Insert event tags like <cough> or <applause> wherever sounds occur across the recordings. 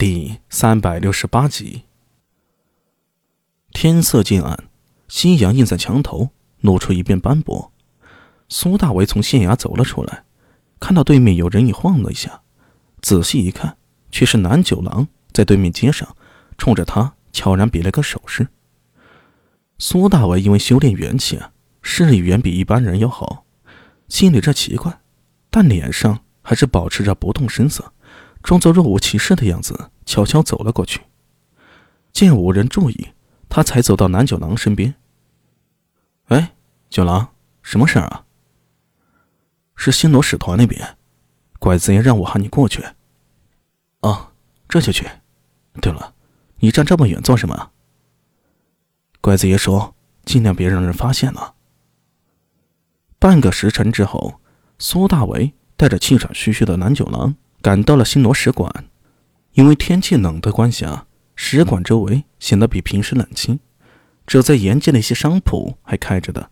第三百六十八集。天色渐暗，夕阳映在墙头，露出一片斑驳。苏大为从县衙走了出来，看到对面有人影晃了一下，仔细一看，却是南九郎在对面街上，冲着他悄然比了个手势。苏大为因为修炼元气啊，视力远比一般人要好，心里这奇怪，但脸上还是保持着不动声色。装作若无其事的样子，悄悄走了过去。见无人注意，他才走到南九郎身边。“哎，九郎，什么事儿啊？”“是新罗使团那边，拐子爷让我喊你过去。”“哦，这就去。对了，你站这么远做什么？”拐子爷说：“尽量别让人发现了。”半个时辰之后，苏大为带着气喘吁吁的南九郎。赶到了新罗使馆，因为天气冷的关系啊，使馆周围显得比平时冷清，只有在沿街的一些商铺还开着的。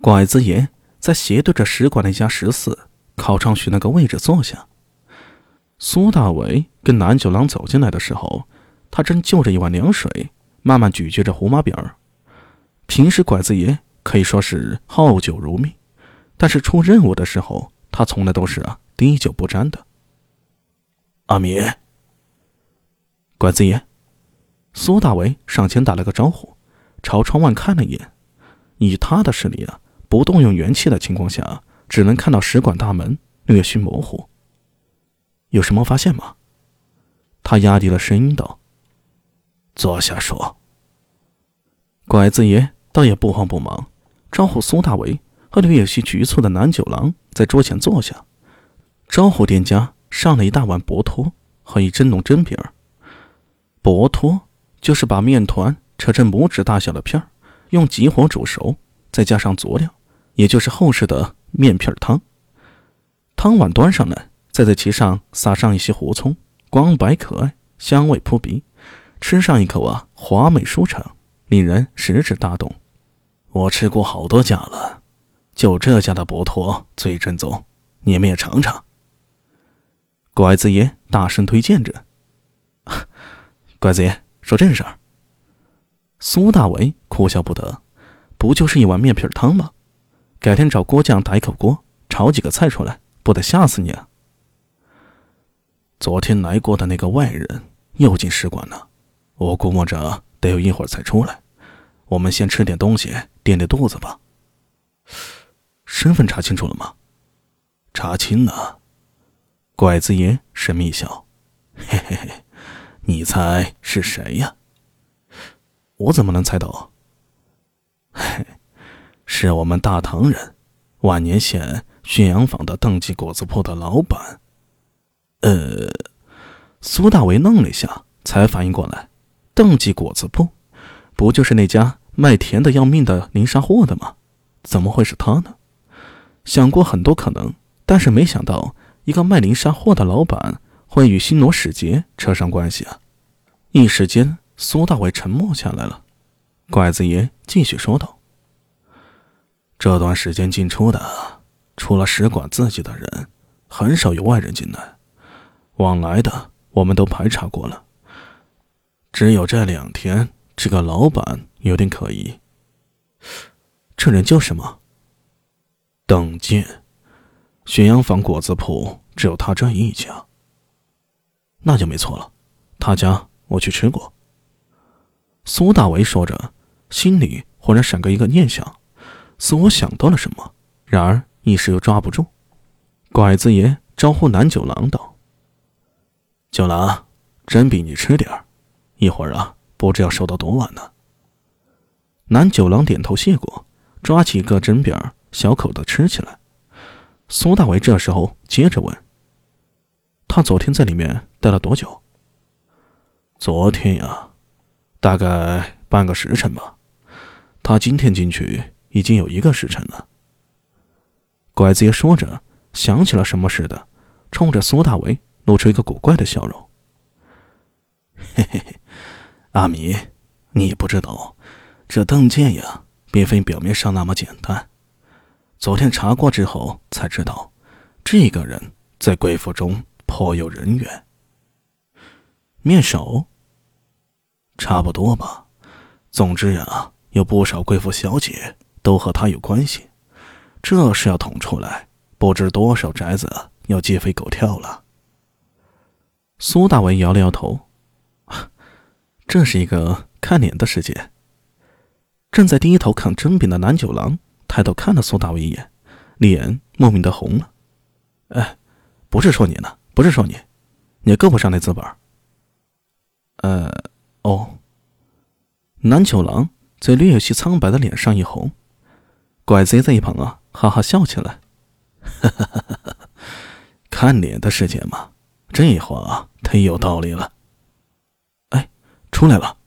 拐子爷在斜对着使馆的一家食肆靠窗区那个位置坐下。苏大伟跟南九郎走进来的时候，他正就着一碗凉水，慢慢咀嚼着胡麻饼儿。平时拐子爷可以说是好酒如命，但是出任务的时候，他从来都是啊。滴酒不沾的，阿米，拐子爷，苏大为上前打了个招呼，朝窗外看了一眼。以他的视力啊，不动用元气的情况下，只能看到使馆大门略须模糊。有什么发现吗？他压低了声音道：“坐下说。”拐子爷倒也不慌不忙，招呼苏大为和略有些局促的南九郎在桌前坐下。招呼店家上了一大碗薄托和一蒸笼蒸饼。薄托就是把面团扯成拇指大小的片儿，用急火煮熟，再加上佐料，也就是后世的面片汤。汤碗端上来，再在其上撒上一些胡葱，光白可爱，香味扑鼻。吃上一口啊，华美舒畅，令人食指大动。我吃过好多家了，就这家的薄托最正宗，你们也尝尝。拐子爷大声推荐着：“ <laughs> 拐子爷说正事儿。”苏大为哭笑不得：“不就是一碗面皮汤吗？改天找锅匠打一口锅，炒几个菜出来，不得吓死你啊！”昨天来过的那个外人又进使馆了，我估摸着得有一会儿才出来。我们先吃点东西垫垫肚子吧。身份查清楚了吗？查清了。拐子爷神秘笑：“嘿嘿嘿，你猜是谁呀？我怎么能猜到？嘿，是我们大唐人，万年县浔阳坊的邓记果子铺的老板。”呃，苏大为愣了一下，才反应过来，邓记果子铺，不就是那家卖甜的要命的零杀货的吗？怎么会是他呢？想过很多可能，但是没想到。一个卖零杀货的老板会与新罗使节扯上关系啊！一时间，苏大伟沉默下来了。拐子爷继续说道：“这段时间进出的，除了使馆自己的人，很少有外人进来。往来的我们都排查过了，只有这两天，这个老板有点可疑。这人叫什么？邓健。”浔阳坊果子铺只有他这一家，那就没错了。他家我去吃过。苏大为说着，心里忽然闪过一个念想，似乎想到了什么，然而一时又抓不住。拐子爷招呼南九郎道：“九郎，真比你吃点儿，一会儿啊，不知要收到多晚呢。”南九郎点头谢过，抓起一个蒸饼，小口的吃起来。苏大为这时候接着问：“他昨天在里面待了多久？”“昨天呀，大概半个时辰吧。他今天进去已经有一个时辰了。”拐子爷说着，想起了什么似的，冲着苏大为露出一个古怪的笑容：“嘿嘿嘿，阿米，你不知道，这邓健呀，并非表面上那么简单。”昨天查过之后才知道，这个人在贵府中颇有人缘。面首？差不多吧。总之呀，有不少贵妇小姐都和他有关系。这是要捅出来，不知多少宅子要鸡飞狗跳了。苏大为摇了摇头，<laughs> 这是一个看脸的世界。正在低头看真饼的南九郎抬头看了苏大为一眼，脸莫名的红了。哎，不是说你呢，不是说你，你够不上那资本。呃，哦。南九郎在略有些苍白的脸上一红，拐贼在一旁啊，哈哈笑起来。哈哈哈哈哈！看脸的世界嘛，这话忒有道理了。哎，出来了！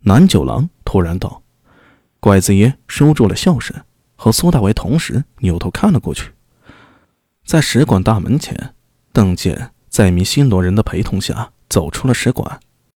南九郎突然道。拐子爷收住了笑声，和苏大为同时扭头看了过去。在使馆大门前，邓健在一名新罗人的陪同下走出了使馆。